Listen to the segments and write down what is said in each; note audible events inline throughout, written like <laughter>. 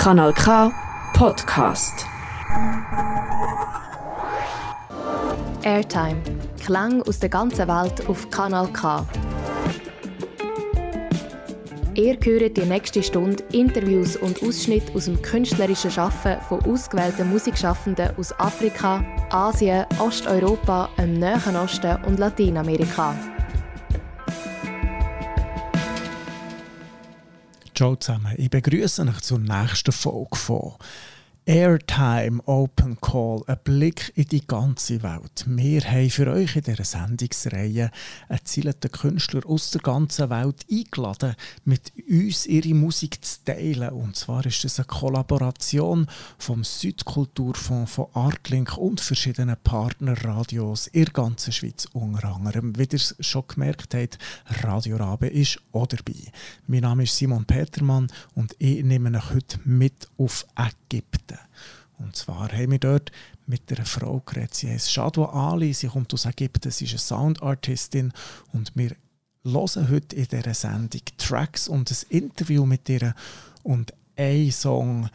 Kanal K Podcast. Airtime. Klang aus der ganzen Welt auf Kanal K. Ihr hört die nächste Stunde Interviews und Ausschnitte aus dem künstlerischen Schaffen von ausgewählten Musikschaffenden aus Afrika, Asien, Osteuropa, dem Nahen Osten und Lateinamerika. Ciao zusammen, ich begrüße euch zur nächsten Folge von Airtime Open Call, ein Blick in die ganze Welt. Wir haben für euch in dieser Sendungsreihe erzählten Künstler aus der ganzen Welt eingeladen, mit uns ihre Musik zu teilen. Und zwar ist es eine Kollaboration vom Südkulturfonds von Artlink und verschiedenen Partnerradios in der ganzen Schweiz unter anderem. Wie ihr es schon gemerkt habt, Radio Rabe ist auch dabei. Mein Name ist Simon Petermann und ich nehme euch heute mit auf Ägypten. Und zwar haben wir dort mit einer Frau geredet. Sie heißt Shadwa Ali, sie kommt aus Ägypten, sie ist eine Soundartistin und wir hören heute in dieser Sendung Tracks und ein Interview mit ihr und ein Song,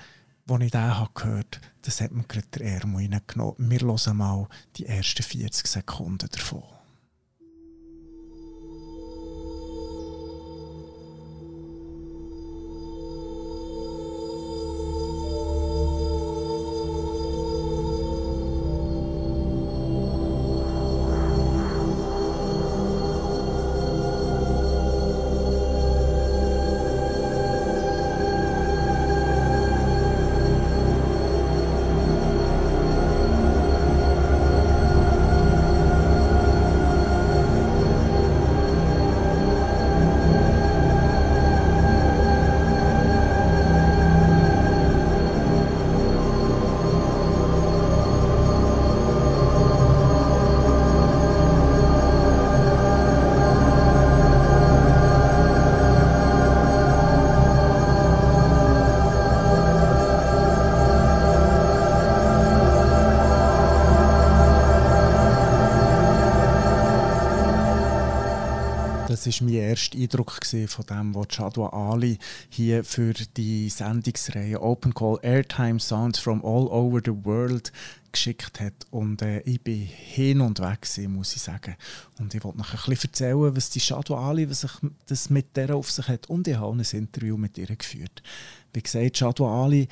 den ich da gehört habe, das hat mir gerade der Ärmel reingenommen. Wir hören mal die ersten 40 Sekunden davon. Das war mein erster Eindruck von dem, was Chadwa Ali hier für die Sendungsreihe Open Call Airtime Sounds from All Over the World geschickt hat. Und äh, ich bin hin und weg, gewesen, muss ich sagen. Und ich wollte noch ein bisschen erzählen, was die Chadwa Ali was sich das mit der auf sich hat. Und ich habe ein Interview mit ihr geführt. Wie gesagt, Chadwa Ali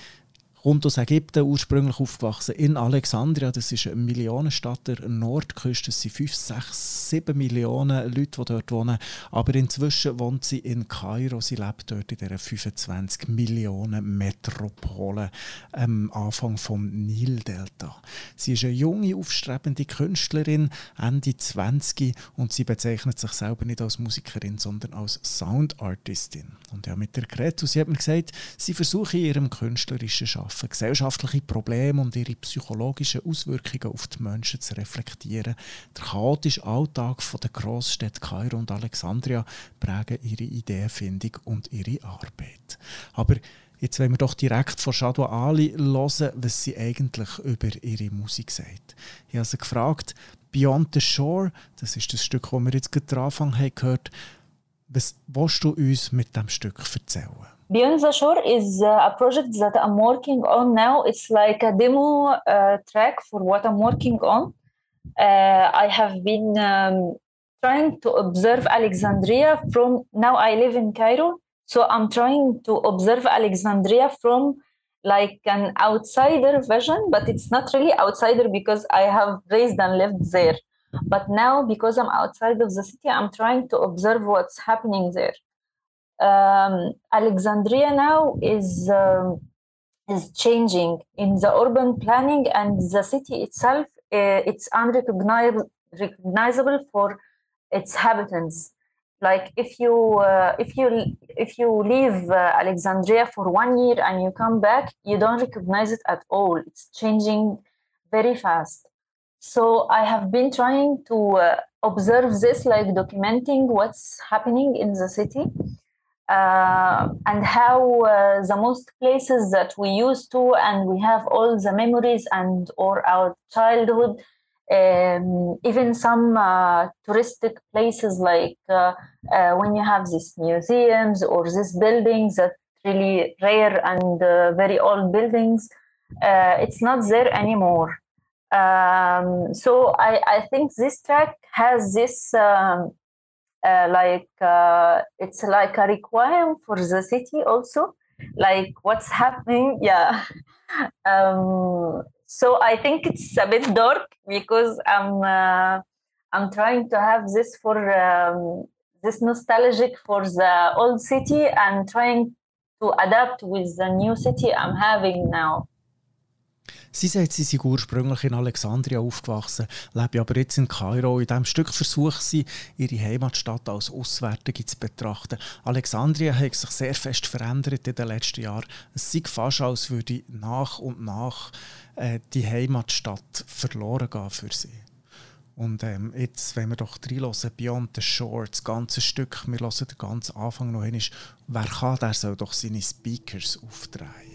kommt aus Ägypten, ursprünglich aufgewachsen in Alexandria. Das ist eine Millionenstadt der Nordküste. Es sind 5, 6, 7 Millionen Leute, die dort wohnen. Aber inzwischen wohnt sie in Kairo. Sie lebt dort in dieser 25 Millionen Metropole am Anfang vom Nildelta. Sie ist eine junge, aufstrebende Künstlerin, Ende 20 und sie bezeichnet sich selber nicht als Musikerin, sondern als Soundartistin. Und ja, mit der Gretu, sie hat mir gesagt, sie versuche in ihrem künstlerischen Schaffen schaffen, gesellschaftliche Probleme und ihre psychologischen Auswirkungen auf die Menschen zu reflektieren. Der chaotische Alltag der Großstädte Kairo und Alexandria prägen ihre Ideenfindung und ihre Arbeit. Aber Jetzt wollen wir doch direkt von Shadwa Ali hören, was sie eigentlich über ihre Musik sagt. Ich habe sie gefragt, Beyond the Shore, das ist das Stück, das wir jetzt gerade am Anfang haben gehört was willst du uns mit dem Stück erzählen? Beyond the Shore is uh, a project that I'm working on now. It's like a demo uh, track for what I'm working on. Uh, I have been um, trying to observe Alexandria from now I live in Cairo. So I'm trying to observe Alexandria from like an outsider vision, but it's not really outsider because I have raised and lived there. But now, because I'm outside of the city, I'm trying to observe what's happening there um, Alexandria now is um, is changing in the urban planning and the city itself. Uh, it's unrecognizable recognizable for its inhabitants. Like if you uh, if you if you leave uh, Alexandria for one year and you come back, you don't recognize it at all. It's changing very fast. So I have been trying to uh, observe this, like documenting what's happening in the city uh, and how uh, the most places that we used to and we have all the memories and or our childhood um, even some uh, touristic places like uh, uh, when you have these museums or these buildings that really rare and uh, very old buildings. It's not there anymore. Um, so I, I think this track has this um, uh, like uh, it's like a requiem for the city also. Like what's happening? <laughs> Yeah. Um, so i think it's a bit dark because i'm uh, i'm trying to have this for um, this nostalgic for the old city and trying to adapt with the new city i'm having now Sie sagt, sie sei ursprünglich in Alexandria aufgewachsen, lebe aber jetzt in Kairo. In diesem Stück versucht sie, ihre Heimatstadt als Auswärtige zu betrachten. Alexandria hat sich sehr fest verändert in den letzten Jahren. Es sieht fast, als würde nach und nach äh, die Heimatstadt verloren gehen für sie. Und ähm, jetzt, wenn wir doch reinhören, Beyond the Shore, das ganze Stück, wir hören den ganzen Anfang noch hin, wer kann, der soll doch seine Speakers aufdrehen.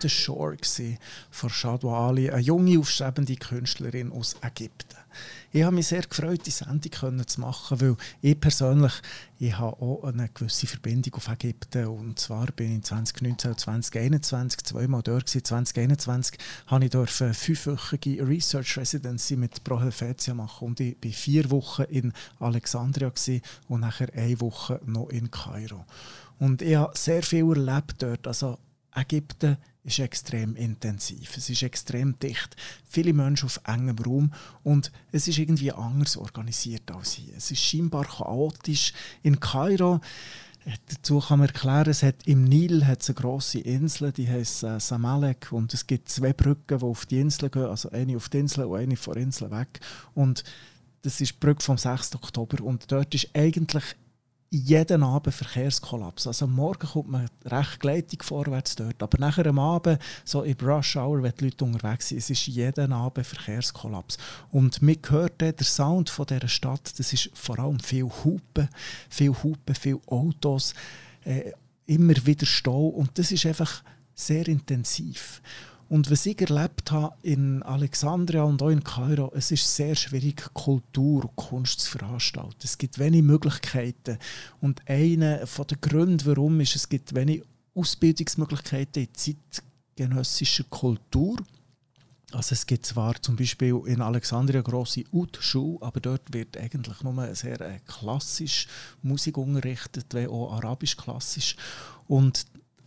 The Shore von Shadwa Ali, eine junge, aufstrebende Künstlerin aus Ägypten. Ich habe mich sehr gefreut, die Sendung zu machen, weil ich persönlich ich habe auch eine gewisse Verbindung auf Ägypten. Und zwar bin ich 2019 und 2021 zweimal dort. Gewesen. 2021 habe ich eine fünfwöchige Research Residency mit Pro Helvetia machen und ich war vier Wochen in Alexandria und nachher eine Woche noch in Kairo. Und ich habe sehr viel erlebt dort. Also Ägypten ist extrem intensiv. Es ist extrem dicht. Viele Menschen auf engem Raum und es ist irgendwie anders organisiert als hier. Es ist scheinbar chaotisch. In Kairo äh, Dazu kann man erklären, es hat im Nil hat es eine grosse Insel, die heißt äh, Samalek und es gibt zwei Brücken, die auf die Insel gehen, also eine auf die Insel und eine von der Insel weg. Und das ist die Brücke vom 6. Oktober und dort ist eigentlich jeden Abend Verkehrskollaps. Also am Morgen kommt man recht gleitig vorwärts dort, aber nachher am Abend, so im Rush Hour, wenn die Leute unterwegs sind, es ist jeden Abend Verkehrskollaps. Und man hört der Sound von dieser Stadt, das ist vor allem viel Hupen, viel Hupen, viel Autos, äh, immer wieder Stau und das ist einfach sehr intensiv. Und was ich erlebt habe in Alexandria und auch in Kairo, es ist sehr schwierig, Kultur und Kunst zu veranstalten. Es gibt wenig Möglichkeiten. Und einer der Gründe, warum ist, es gibt wenig Ausbildungsmöglichkeiten in zeitgenössischer Kultur. Also es gibt zwar zum Beispiel in Alexandria eine grosse Ut-Schule, aber dort wird eigentlich nur sehr äh, klassisch Musik unterrichtet, wie auch arabisch klassisch. Und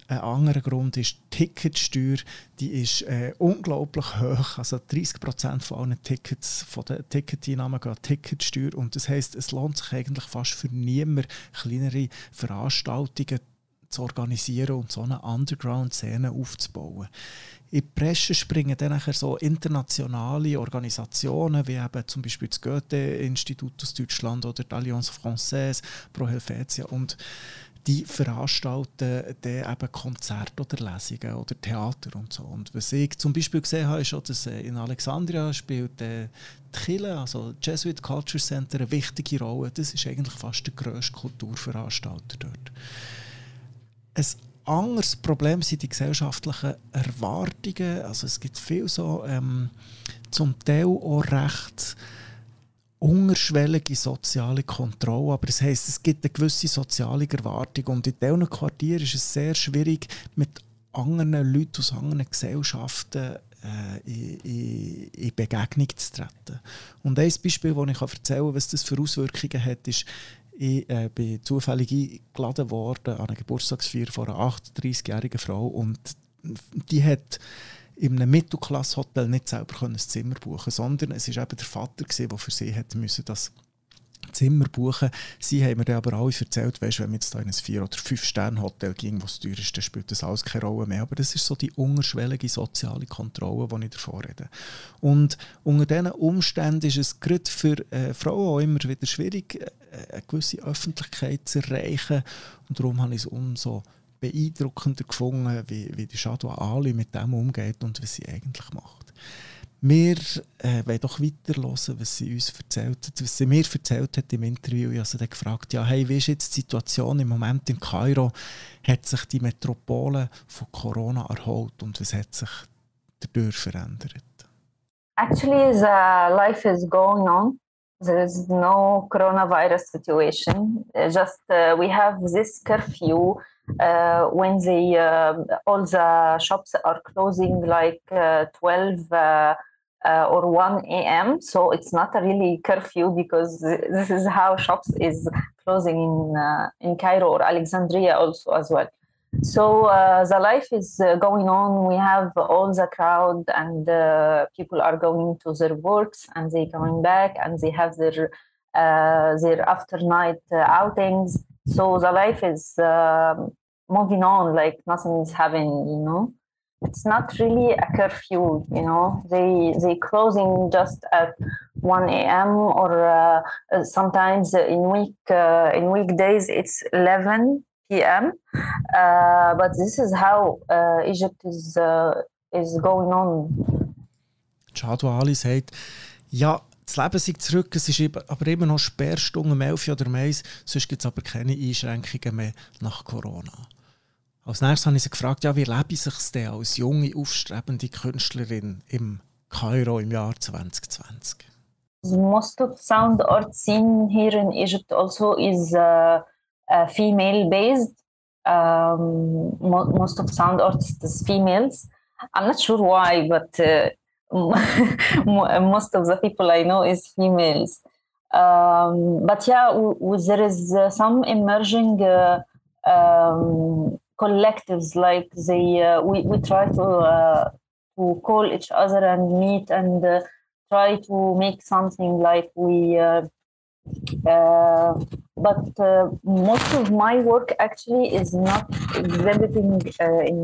ein anderer Grund ist die Ticketsteuer. Die ist äh, unglaublich hoch. Also 30 Prozent von allen Tickets, von den Ticketeinnahmen gehen Ticketsteuer. Und das heißt, es lohnt sich eigentlich fast für niemand, kleinere Veranstaltungen zu organisieren und so eine Underground-Szene aufzubauen. In die Presse springen dann so internationale Organisationen, wie eben zum Beispiel das Goethe-Institut aus Deutschland oder die Alliance Française, Pro Helvetia und die veranstalten dann eben Konzerte oder Lesungen oder Theater und so. Und was ich zum Beispiel gesehen habe, ist auch, dass äh, in Alexandria spielt äh, die Kirche, also Jesuit Culture Center, eine wichtige Rolle. Das ist eigentlich fast der grösste Kulturveranstalter dort. Ein anderes Problem sind die gesellschaftlichen Erwartungen. Also es gibt viel so ähm, zum Teil auch recht unterschwellige soziale Kontrolle, aber das heisst, es gibt eine gewisse soziale Erwartung. Und in diesen Quartieren ist es sehr schwierig, mit anderen Leuten aus anderen Gesellschaften äh, in, in, Begegnung zu treten. Und ein Beispiel, das ich erzählen kann, was das für Auswirkungen hat, ist, ich äh, bin zufällig eingeladen worden an eine Geburtstagsfeier von einer 38-jährigen Frau. Und die hat in einem Mittelklasse-Hotel nicht selber ein Zimmer buchen sondern es war eben der Vater, der für sie hätte müssen das Zimmer buchen Sie haben mir dann aber alle erzählt, weißt, wenn man jetzt da in ein Vier- oder Fünf-Sterne-Hotel ging, was teuer ist, dann spielt das alles keine Rolle mehr. Aber das ist so die unterschwellige soziale Kontrolle, die ich davor rede. Und unter diesen Umständen ist es gerade für äh, Frauen auch immer wieder schwierig, äh, eine gewisse Öffentlichkeit zu erreichen. Und darum habe ich es umso beeindruckender gefunden, wie, wie die Shadow Ali mit dem umgeht und was sie eigentlich macht. Wir äh, wollen doch weiter hören, was sie uns erzählt hat. Was sie mir erzählt hat im Interview, ich habe sie gefragt, ja, hey, wie ist jetzt die Situation im Moment in Kairo? Hat sich die Metropole von Corona erholt und was hat sich dadurch verändert? Actually, the life is going on. There is no coronavirus situation. Just uh, we have this curfew uh, when the uh, all the shops are closing like uh, 12 uh, uh, or 1 a.m so it's not really curfew because this is how shops is closing in in cairo or alexandria also as well. So the life is going on. We have all the crowd and people are going to their works and they coming back and they have their their after night outings so the life is um, moving on like nothing is happening you know? It's not really a curfew you know? They they closing just at 1 a.m or uh, uh, sometimes in week uh, in weekdays it's 11 p.m uh, but this is how uh, egypt is uh, is going on. Chadu Ali sagt ja das Leben sei zurück, es ist aber immer noch Sperrstunde um 11 oder um 1, sonst gibt es aber keine Einschränkungen mehr nach Corona. Als nächstes habe ich sie gefragt, ja, wie lebe ich sich denn als junge, aufstrebende Künstlerin im Kairo im Jahr 2020? Most of sound art scene here in Egypt also is uh, uh, female based. Um, most of sound artists females. I'm not sure why, but uh, most of the people I know is females. Um, but yeah, there is uh, some emerging uh, um, collectives like they uh, we, we try to uh, to call each other and meet and uh, try to make something like we uh, but most of my work actually is not exhibiting in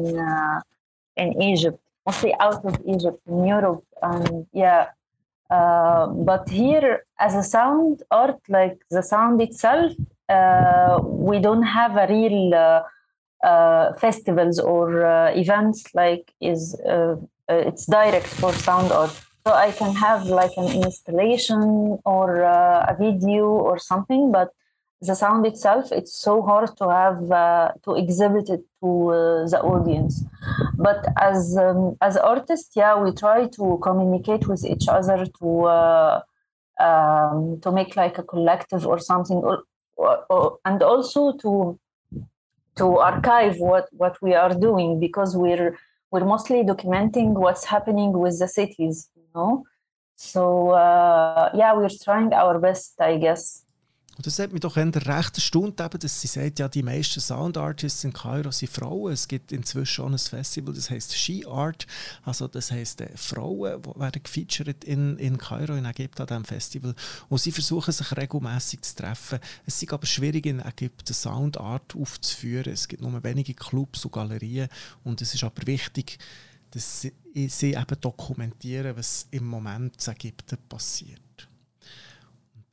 in Egypt mostly out of Egypt in Europe and yeah but here as a sound art like the sound itself we don't have a real uh, festivals or uh, events like is uh, it's direct for sound art. So i can have like an installation or a video or something but the sound itself it's so hard to have uh, to exhibit it to uh, the audience. But as um, as artists yeah we try to communicate with each other to uh, um, to make like a collective or something or, or, or, and also to to archive what what we are doing because we're we're mostly documenting what's happening with the cities you know? So uh, yeah we're trying our best i guess Und das hat mich doch recht erstaunt, eben, dass sie sagt, ja, die meisten Sound Artists in Kairo sind Frauen. Es gibt inzwischen auch ein Festival, das heißt She Art. Also das heißt äh, Frauen werden gefeatured in, in Kairo, in Ägypten an diesem Festival. Und sie versuchen sich regelmäßig zu treffen. Es ist aber schwierig in Ägypten Sound Art aufzuführen. Es gibt nur wenige Clubs und Galerien. Und es ist aber wichtig, dass sie, sie eben dokumentieren, was im Moment in Ägypten passiert.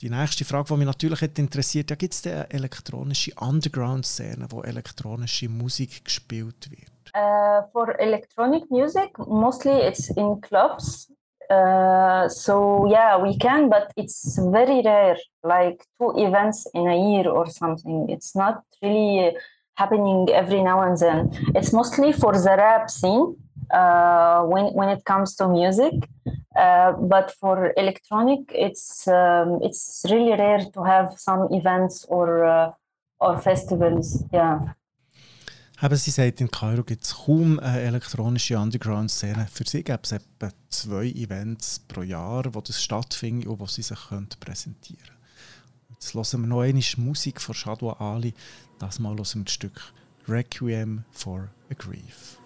Die nächste Frage, die mich natürlich interessiert, ja, gibt es eine elektronische Underground-Szene, wo elektronische Musik gespielt wird? Uh, for electronic music, mostly it's in clubs. Uh, so yeah, we can, but it's very rare, like two events in a year or something. It's not really happening every now and then. It's mostly for the rap scene uh, when when it comes to music. Uh, but for electronic, it's um, it's really rare to have some events or uh, or festivals. Yeah. Eben, sie sagt, in Kairo gibt es kaum eine elektronische Underground-Szene. Für sie gibt es etwa zwei Events pro Jahr, wo das stattfindet und wo sie sich präsentieren können. Jetzt hören wir noch einmal Musik von Shadwa Ali, das mal aus dem Stück Requiem for a Grief.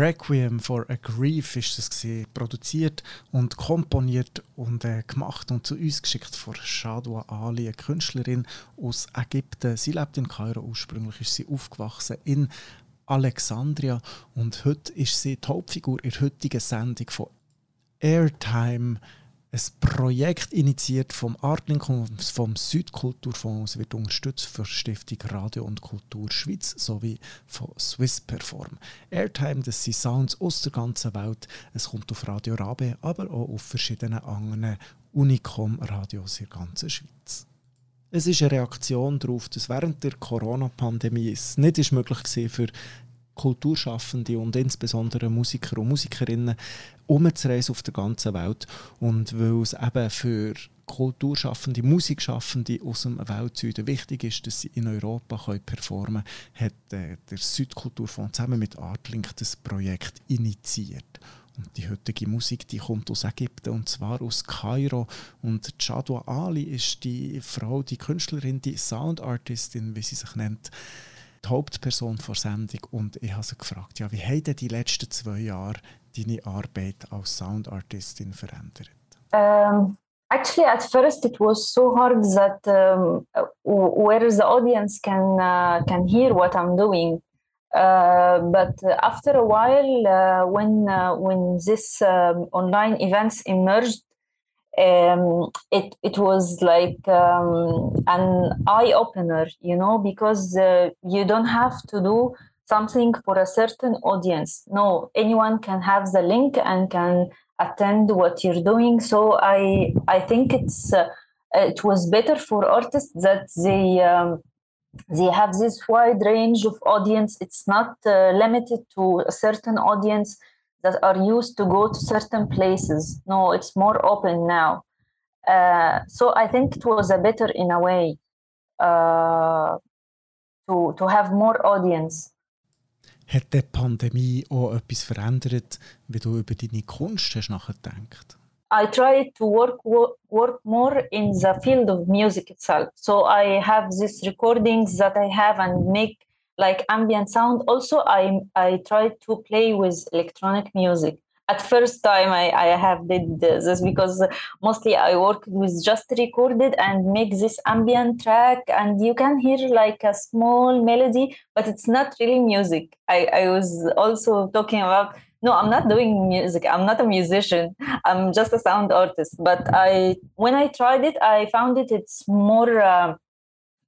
Requiem for a Grief ist es gewesen, produziert und komponiert und äh, gemacht und zu uns geschickt von Shadwa Ali, eine Künstlerin aus Ägypten. Sie lebt in Kairo, ursprünglich ist sie aufgewachsen in Alexandria und heute ist sie die Hauptfigur in der heutigen Sendung von Airtime ein Projekt initiiert vom Artlink und vom Südkulturfonds. Wird unterstützt von Stiftung Radio und Kultur Schweiz sowie von Swiss Perform. Airtime, das sind Sounds aus der ganzen Welt. Es kommt auf Radio Rabe, aber auch auf verschiedenen anderen Unicom-Radios in der ganzen Schweiz. Es ist eine Reaktion darauf, dass während der Corona-Pandemie es nicht möglich war, für Kulturschaffende und insbesondere Musiker und Musikerinnen umzureisen auf der ganzen Welt. Und weil es eben für Kulturschaffende, Musikschaffende aus dem Weltsüden wichtig ist, dass sie in Europa können performen können, hat äh, der Südkulturfonds zusammen mit Artlink das Projekt initiiert. Und die heutige Musik die kommt aus Ägypten und zwar aus Kairo. Und Chadwa Ali ist die Frau, die Künstlerin, die Soundartistin, wie sie sich nennt, die Hauptperson der Sendung und ich habe sie gefragt, ja, wie haben die letzten zwei Jahre deine Arbeit als Soundartistin verändert? Um, actually, at first it was so hard that um, where the audience can uh, can hear what I'm doing. Uh, but after a while, uh, when uh, when this online events emerged, um, it it was like um, an eye opener, you know, because uh, you don't have to do something for a certain audience. No, anyone can have the link and can attend what you're doing. So I I think it's uh, it was better for artists that they. Um, they have this wide range of audience. It's not uh, limited to a certain audience that are used to go to certain places. No, it's more open now. Uh, so I think it was a better in a way uh, to, to have more audience. Hat die Pandemie auch etwas verändert, wie du über deine Kunst hast nachgedacht? I try to work work more in the field of music itself. So I have these recordings that I have and make like ambient sound. Also, I I try to play with electronic music. At first time, I, I have did this because mostly I work with just recorded and make this ambient track, and you can hear like a small melody, but it's not really music. I, I was also talking about no i'm not doing music i'm not a musician i'm just a sound artist but i when i tried it i found it it's more uh,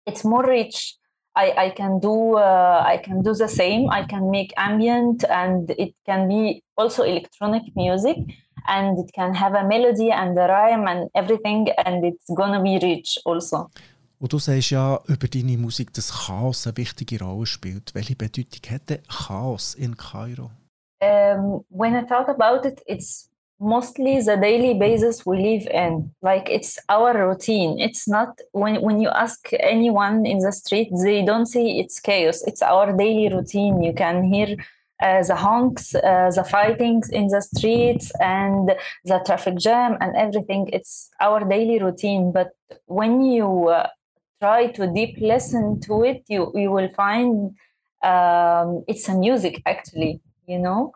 it's more rich I, I can do uh, I can do the same. I can make ambient, and it can be also electronic music, and it can have a melody and a rhyme and everything, and it's gonna be rich also. Und du sagst ja über deine Musik, dass Chaos eine wichtige Rolle spielt. Welche Bedeutung denn Chaos in Kairo? Um, when I thought about it, it's mostly the daily basis we live in. Like it's our routine. It's not when when you ask anyone in the street they don't say it's chaos. It's our daily routine. You can hear uh, the honks uh, the fightings in the streets and the traffic jam and everything. It's our daily routine. But when you uh, try to deep listen to it you you will find um, it's a music actually you know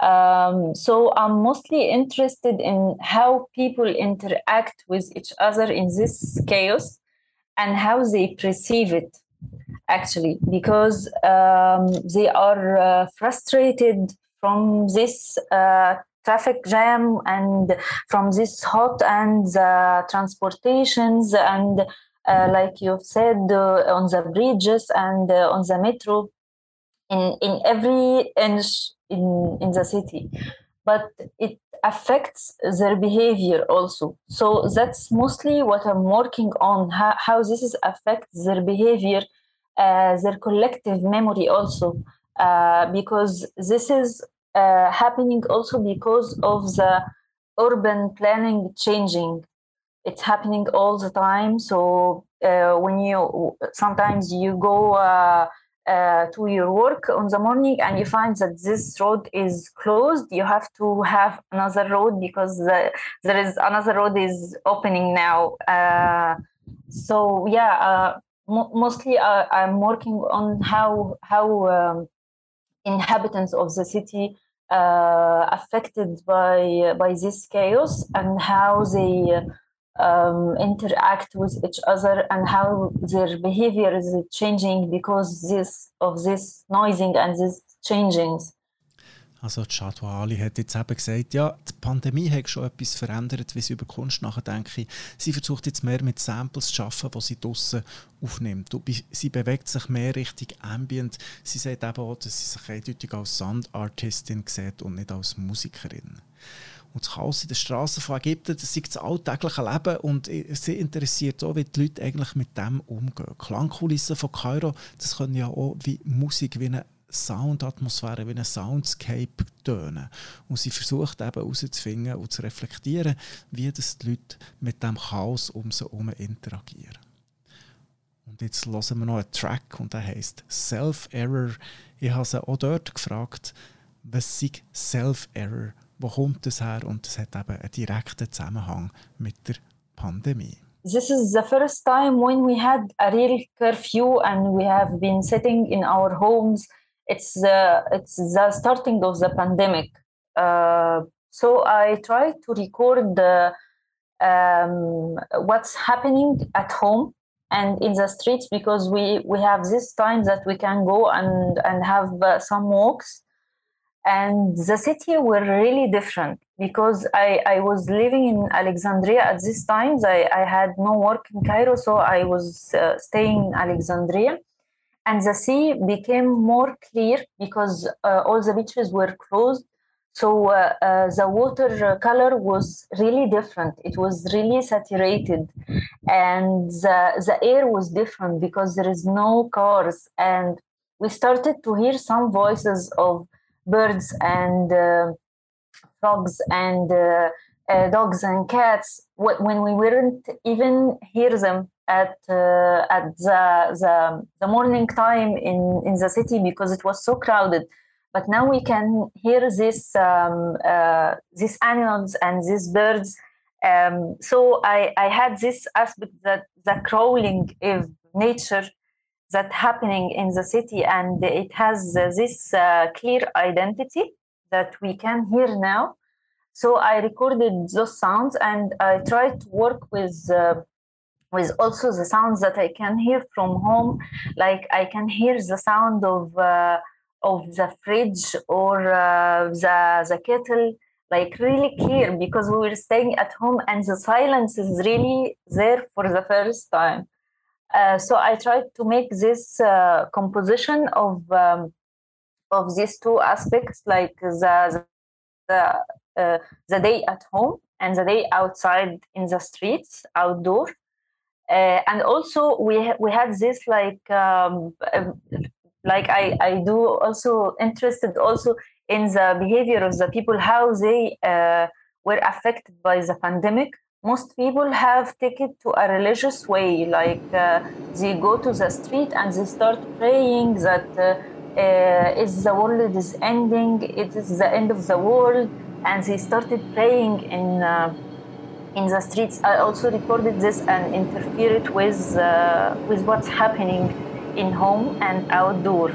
um, so I'm mostly interested in how people interact with each other in this chaos and how they perceive it, actually, because um, they are uh, frustrated from this uh, traffic jam and from this hot and the transportations and uh, like you've said uh, on the bridges and uh, on the metro in in every inch in in the city. But it affects their behavior also. So that's mostly what i'm working on how, how this is affects their behavior uh, their collective memory also uh, because this is uh, happening also because of the urban planning changing. It's happening all the time. So uh, when you sometimes you go uh, to your work on the morning and you find that this road is closed you have to have another road because the, there is another road is opening now. Uh, so yeah uh, mo- mostly uh, i'm working on how how um, inhabitants of the city uh, affected by by this chaos and how they um, interact with each other and how their behavior is changing because this of this noising and these changings. Also Chadwa Ali hat jetzt eben gesagt, ja, die Pandemie hat schon etwas verändert, wie sie über Kunst nachdenkt. Sie versucht jetzt mehr mit Samples zu arbeiten, die sie draussen aufnimmt. Und sie bewegt sich mehr Richtung Ambient. Sie sagt eben auch, dass sie sich eindeutig als Soundartistin sieht und nicht als Musikerin. Und das Chaos in den Straßen von Ägypten, das ist das alltägliche Leben und sie interessiert auch, wie die Leute eigentlich mit dem umgehen. Klangkulissen von Kairo, das können ja auch wie Musik, wie eine Soundatmosphäre, wie ein Soundscape tönen. Und sie versucht eben herauszufinden und zu reflektieren, wie das die Leute mit dem Chaos um sie herum interagieren. Und jetzt hören wir noch einen Track und der heißt Self-Error. Ich habe sie auch dort gefragt, was ist Self-Error? Wo kommt das her? Und das hat eben einen direkten Zusammenhang mit der Pandemie. this is the first time when we had a real curfew and we have been sitting in our homes it's the it's the starting of the pandemic. Uh, so I try to record the, um, what's happening at home and in the streets because we we have this time that we can go and and have uh, some walks and the city were really different because I, I was living in Alexandria at this time. I, I had no work in Cairo, so I was uh, staying in Alexandria. And the sea became more clear because uh, all the beaches were closed. So uh, uh, the water color was really different. It was really saturated. And the, the air was different because there is no cars. And we started to hear some voices of birds and uh, frogs and uh, uh, dogs and cats. When we weren't even hear them at uh, at the, the the morning time in in the city because it was so crowded. But now we can hear this um, these animals and these birds. Um, so I, I had this aspect that the crawling of nature that happening in the city and it has this uh, clear identity that we can hear now so i recorded those sounds and i tried to work with uh, with also the sounds that I can hear from home. Like I can hear the sound of uh, of the fridge or uh, the the kettle, like really clear because we were staying at home and the silence is really there for the first time. Uh, so I tried to make this uh, composition of um, of these two aspects, like the the, uh, the day at home and the day outside in the streets, outdoor. Uh, and also we ha- we had this like um, um, like I, I do also interested also in the behavior of the people how they uh, were affected by the pandemic most people have taken to a religious way like uh, they go to the street and they start praying that uh, uh is the world is ending it is the end of the world and they started praying in uh, in the streets. I also recorded this and interfered with uh, with what's happening in home and outdoor.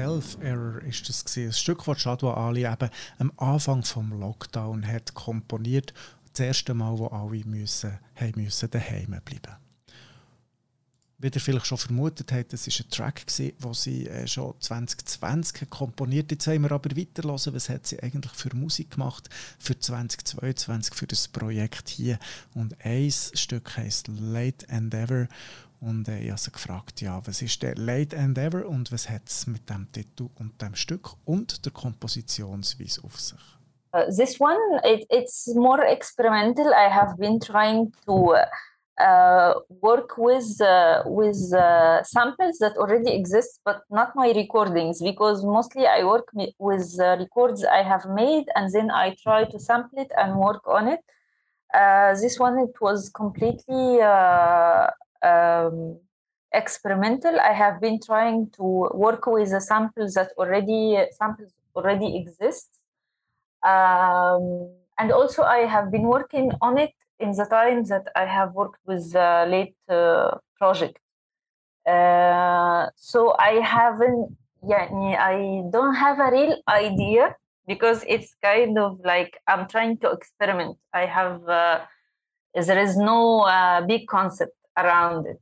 Self-Error ist das gewesen. Ein Stück, das Shadwa Ali eben am Anfang vom Lockdown hat komponiert. Das erste Mal, wo alle müssen, haben müssen daheim bleiben wie ihr vielleicht schon vermutet habt, das war ein Track, den sie äh, schon 2020 komponiert Jetzt wollen wir aber weiterhören, was hat sie eigentlich für Musik gemacht für 2022, für das Projekt hier. Und ein Stück heisst Late Endeavor und äh, ich habe sie gefragt, ja, was ist der Late Endeavor und was hat es mit dem Titel und dem Stück und der Kompositionsweise auf sich? Uh, this one, it, it's more experimental. I have been trying to uh, work with uh, with uh, samples that already exist, but not my recordings, because mostly I work with records I have made, and then I try to sample it and work on it. Uh, this one it was completely uh, um, experimental. I have been trying to work with the samples that already samples already exist, um, and also I have been working on it in the time that I have worked with the late uh, project. Uh, so I haven't, yeah, I don't have a real idea because it's kind of like I'm trying to experiment. I have, uh, there is no uh, big concept around it.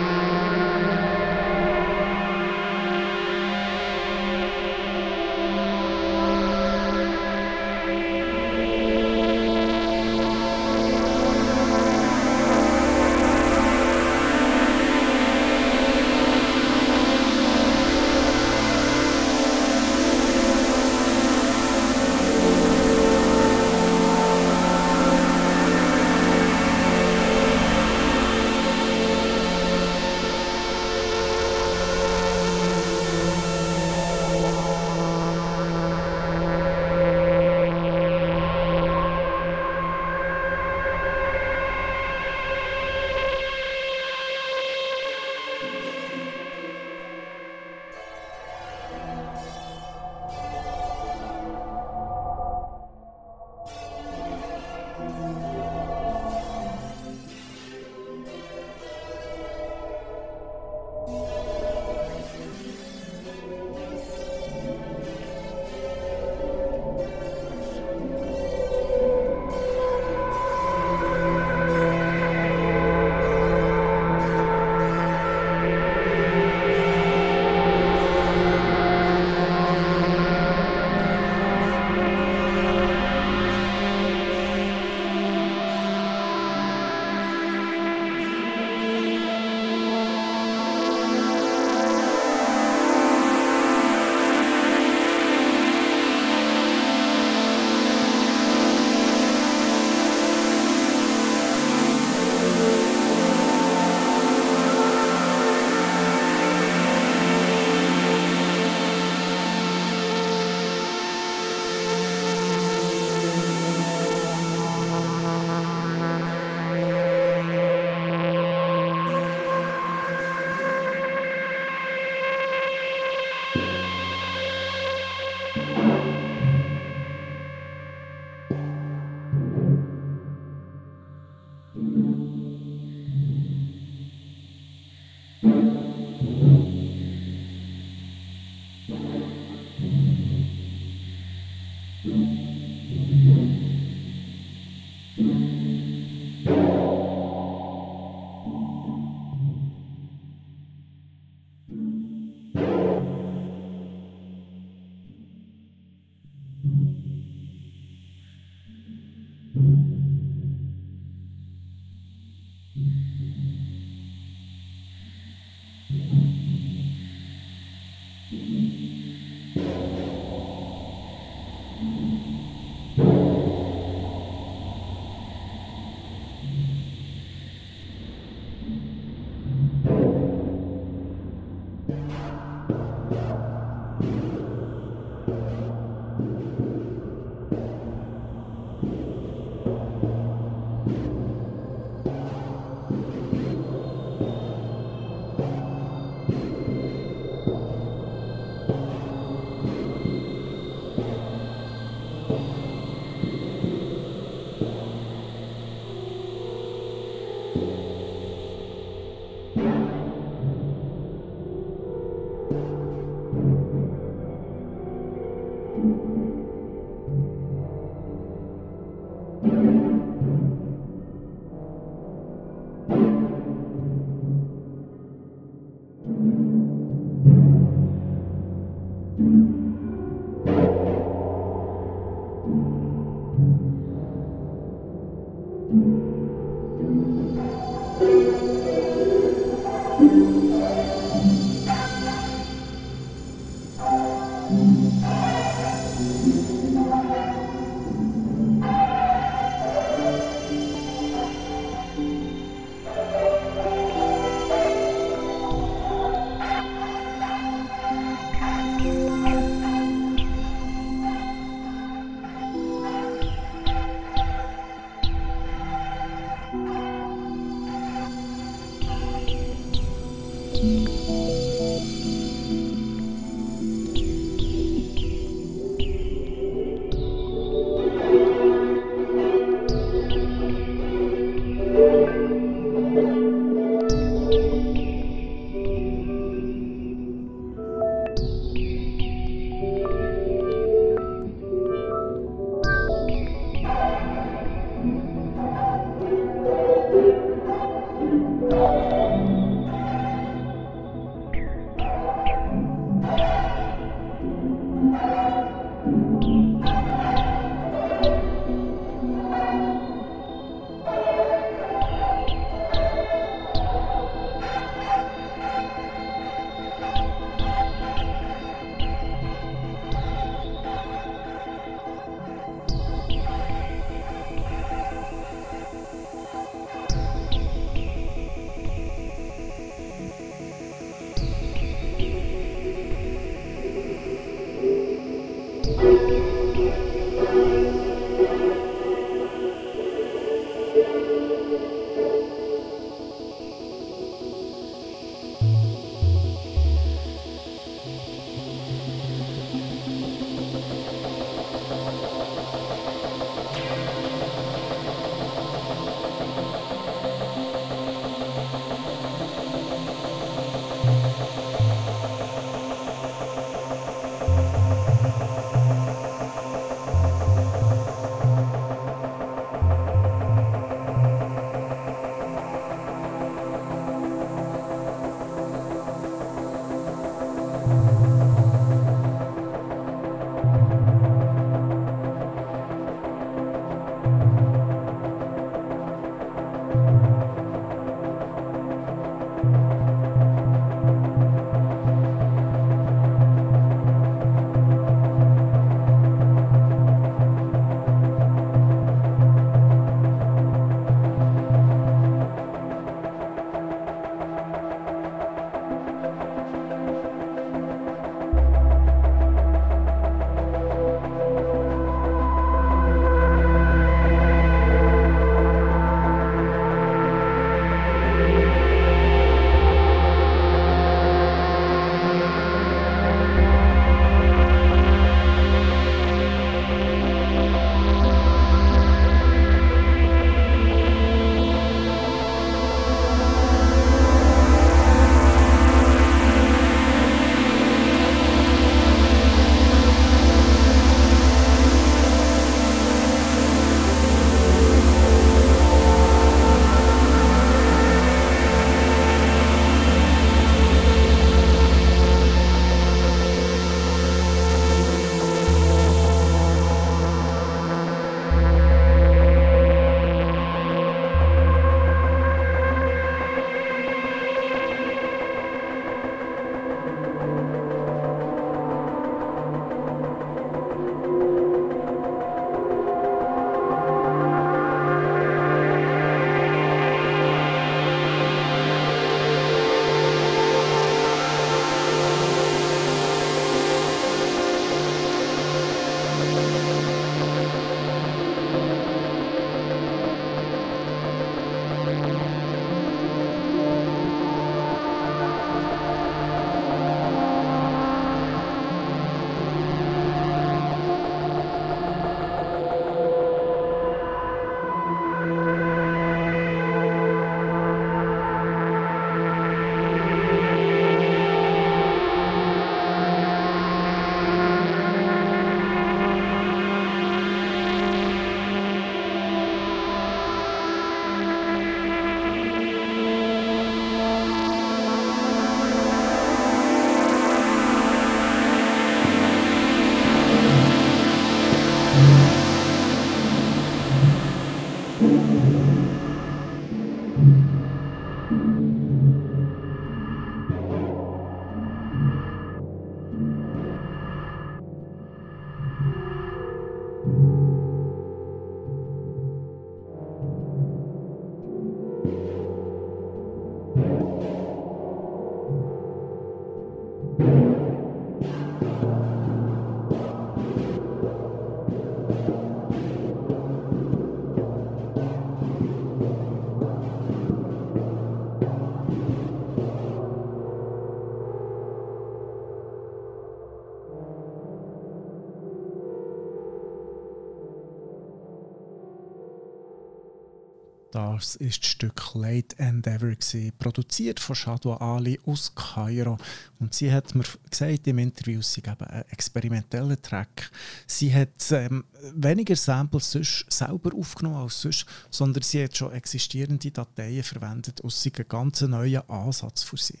Das ist das Stück Late Endeavor, gewesen, produziert von Shadwa Ali aus Kairo. Und sie hat mir gesagt im Interview, sie eben ein experimenteller Track. Sie hat ähm, weniger Samples sonst selber aufgenommen als sonst, sondern sie hat schon existierende Dateien verwendet aus einem ganz neuen Ansatz für sie.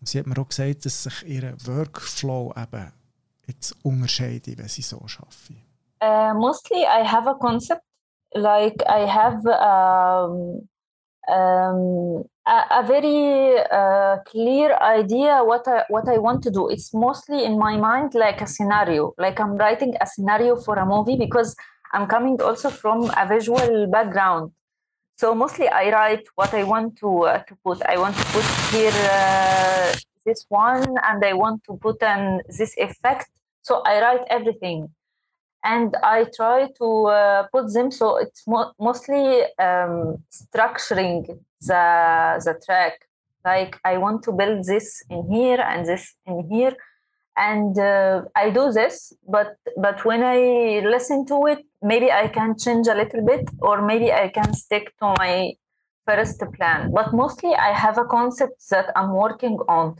Und sie hat mir auch gesagt, dass sich ihr Workflow eben jetzt unterscheidet, wenn sie so arbeiten. Uh, mostly I have a concept like I have um, um, a, a, very uh, clear idea what I what I want to do. It's mostly in my mind like a scenario, like I'm writing a scenario for a movie because I'm coming also from a visual background. So mostly I write what I want to uh, to put. I want to put here uh, this one, and I want to put an this effect. So I write everything and I try to uh, put them so it's mo- mostly um, structuring the the track. Like I want to build this in here and this in here, and uh, I do this. But but when I listen to it, maybe I can change a little bit, or maybe I can stick to my first plan. But mostly I have a concept that I'm working on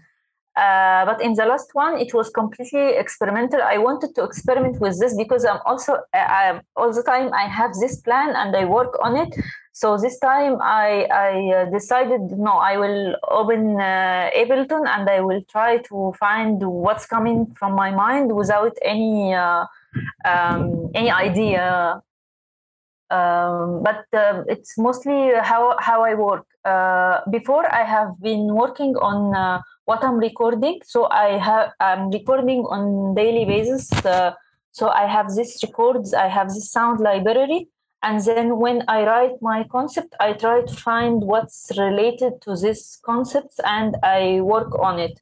uh, but in the last one, it was completely experimental. I wanted to experiment with this because I'm also uh, I'm, all the time I have this plan and I work on it. So this time I I uh, decided no, I will open uh, Ableton and I will try to find what's coming from my mind without any uh, um, any idea. Um, but uh, it's mostly how how I work. before I have been working on what I'm recording. So I have I'm recording on daily basis. Uh, so I have this records, I have this sound library, and then when I write my concept, I try to find what's related to this concept and I work on it.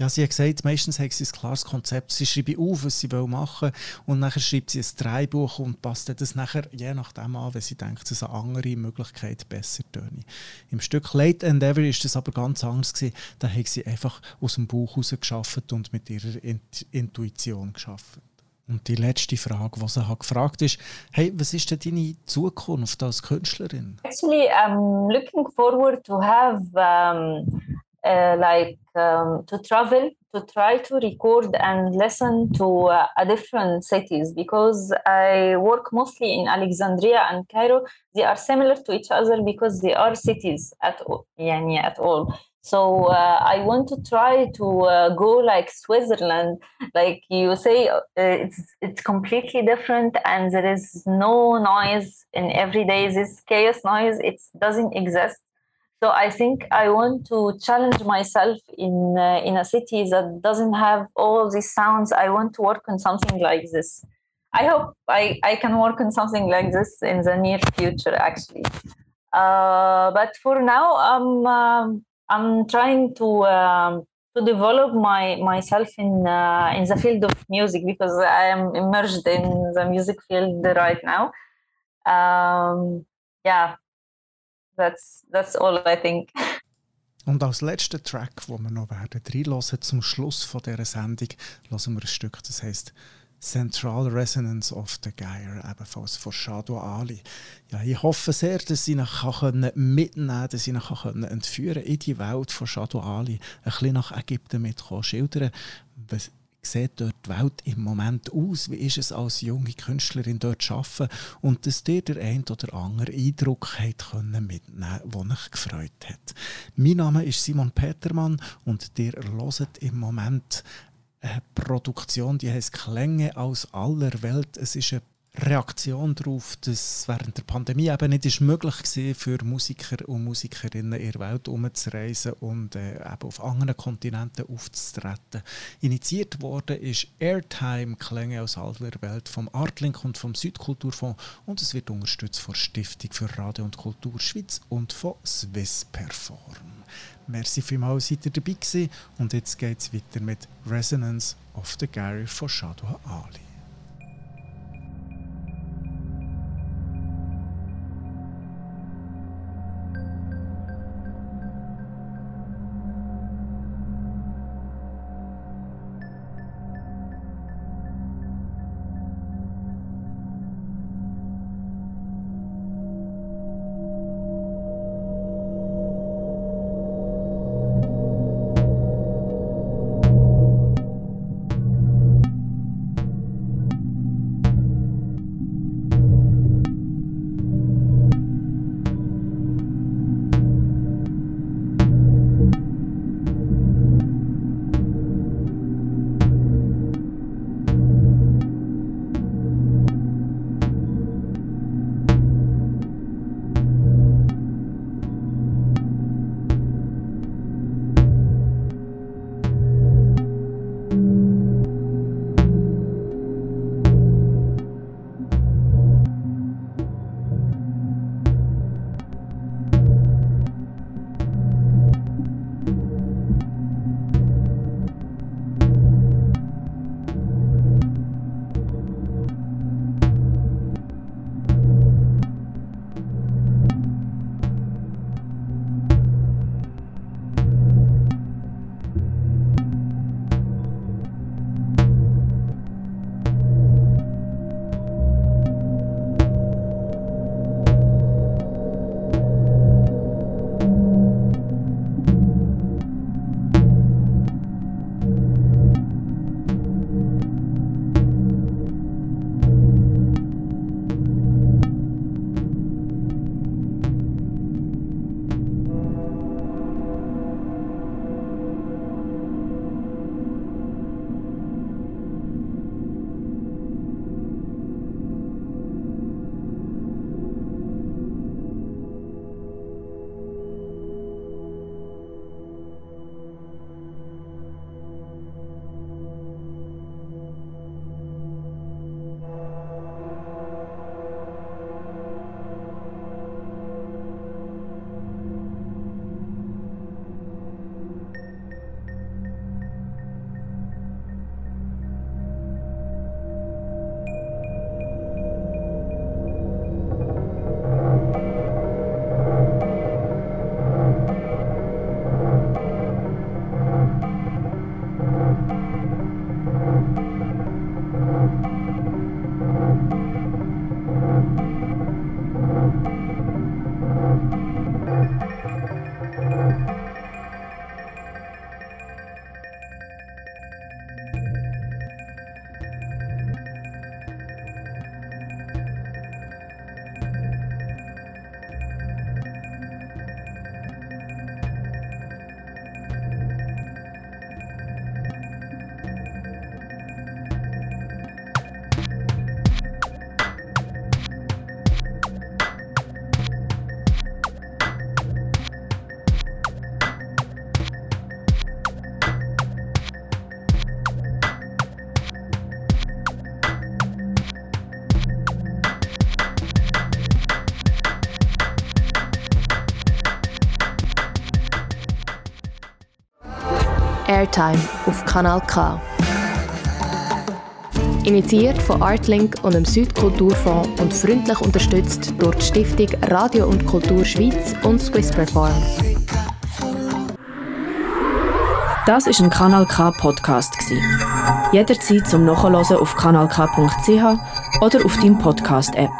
Ja, sie hat gesagt, meistens hat sie ein klares Konzept. Sie schreibt auf, was sie machen will und nachher schreibt sie ein Dreibuch und passt das nachher je nachdem an, wenn sie denkt, dass eine andere Möglichkeit besser töne. Im Stück Late Ever ist das aber ganz anders gewesen. Da hat sie einfach aus dem Buch heraus geschafft und mit ihrer Intuition geschafft. Und die letzte Frage, die sie hat gefragt ist, hey, was ist denn deine Zukunft als Künstlerin? Actually, I'm looking forward to have um, Uh, like um, to travel to try to record and listen to uh, a different cities because i work mostly in alexandria and cairo. They are similar to each other because they are cities at all, yani at all. so uh, i want to try to uh, go like switzerland. Like you say uh, it's it's completely different and there is no noise in everyday this chaos noise it doesn't exist so I think I want to challenge myself in uh, in a city that doesn't have all these sounds. I want to work on something like this. I hope I, I can work on something like this in the near future, actually. Uh, but for now, I'm um, I'm trying to um, to develop my myself in uh, in the field of music because I am immersed in the music field right now. Um, yeah, that's, that's all I think. Und als letzten Track, wo wir noch werden reinhören, zum Schluss von dieser Sendung, hören wir ein Stück, das heißt Central Resonance of the Geyer, ebenfalls von Shadow Ali. Ja, ich hoffe sehr, dass ich ihn mitnehmen kann, dass ich ihn entführen in die Welt von Shadow Ali, ein bisschen nach Ägypten mitkommen, schildern, was sieht dort die Welt im Moment aus? Wie ist es als junge Künstlerin dort zu arbeiten? Und dass dir der ein oder andere Eindruck hat können mitnehmen der euch gefreut hat. Mein Name ist Simon Petermann und ihr hört im Moment eine Produktion, die heißt Klänge aus aller Welt. Es ist eine Reaktion darauf, dass während der Pandemie eben nicht ist möglich war, für Musiker und Musikerinnen in der Welt umzureisen und äh, eben auf anderen Kontinenten aufzutreten. Initiiert worden ist Airtime Klänge aus aller Welt vom Artlink und vom Südkulturfonds und es wird unterstützt von Stiftung für Radio und Kultur Schweiz und von Swiss Perform. Merci vielmals, seid ihr dabei gewesen. Und jetzt geht es weiter mit Resonance of the Gary von Shadow Ali. Airtime auf Kanal K. Initiiert von Artlink und dem Südkulturfonds und freundlich unterstützt durch die Stiftung Radio und Kultur Schweiz und Swiss Perform. Das ist ein Kanal K Podcast Jederzeit zum Nachhören auf kanalk.ch oder auf deinem Podcast App.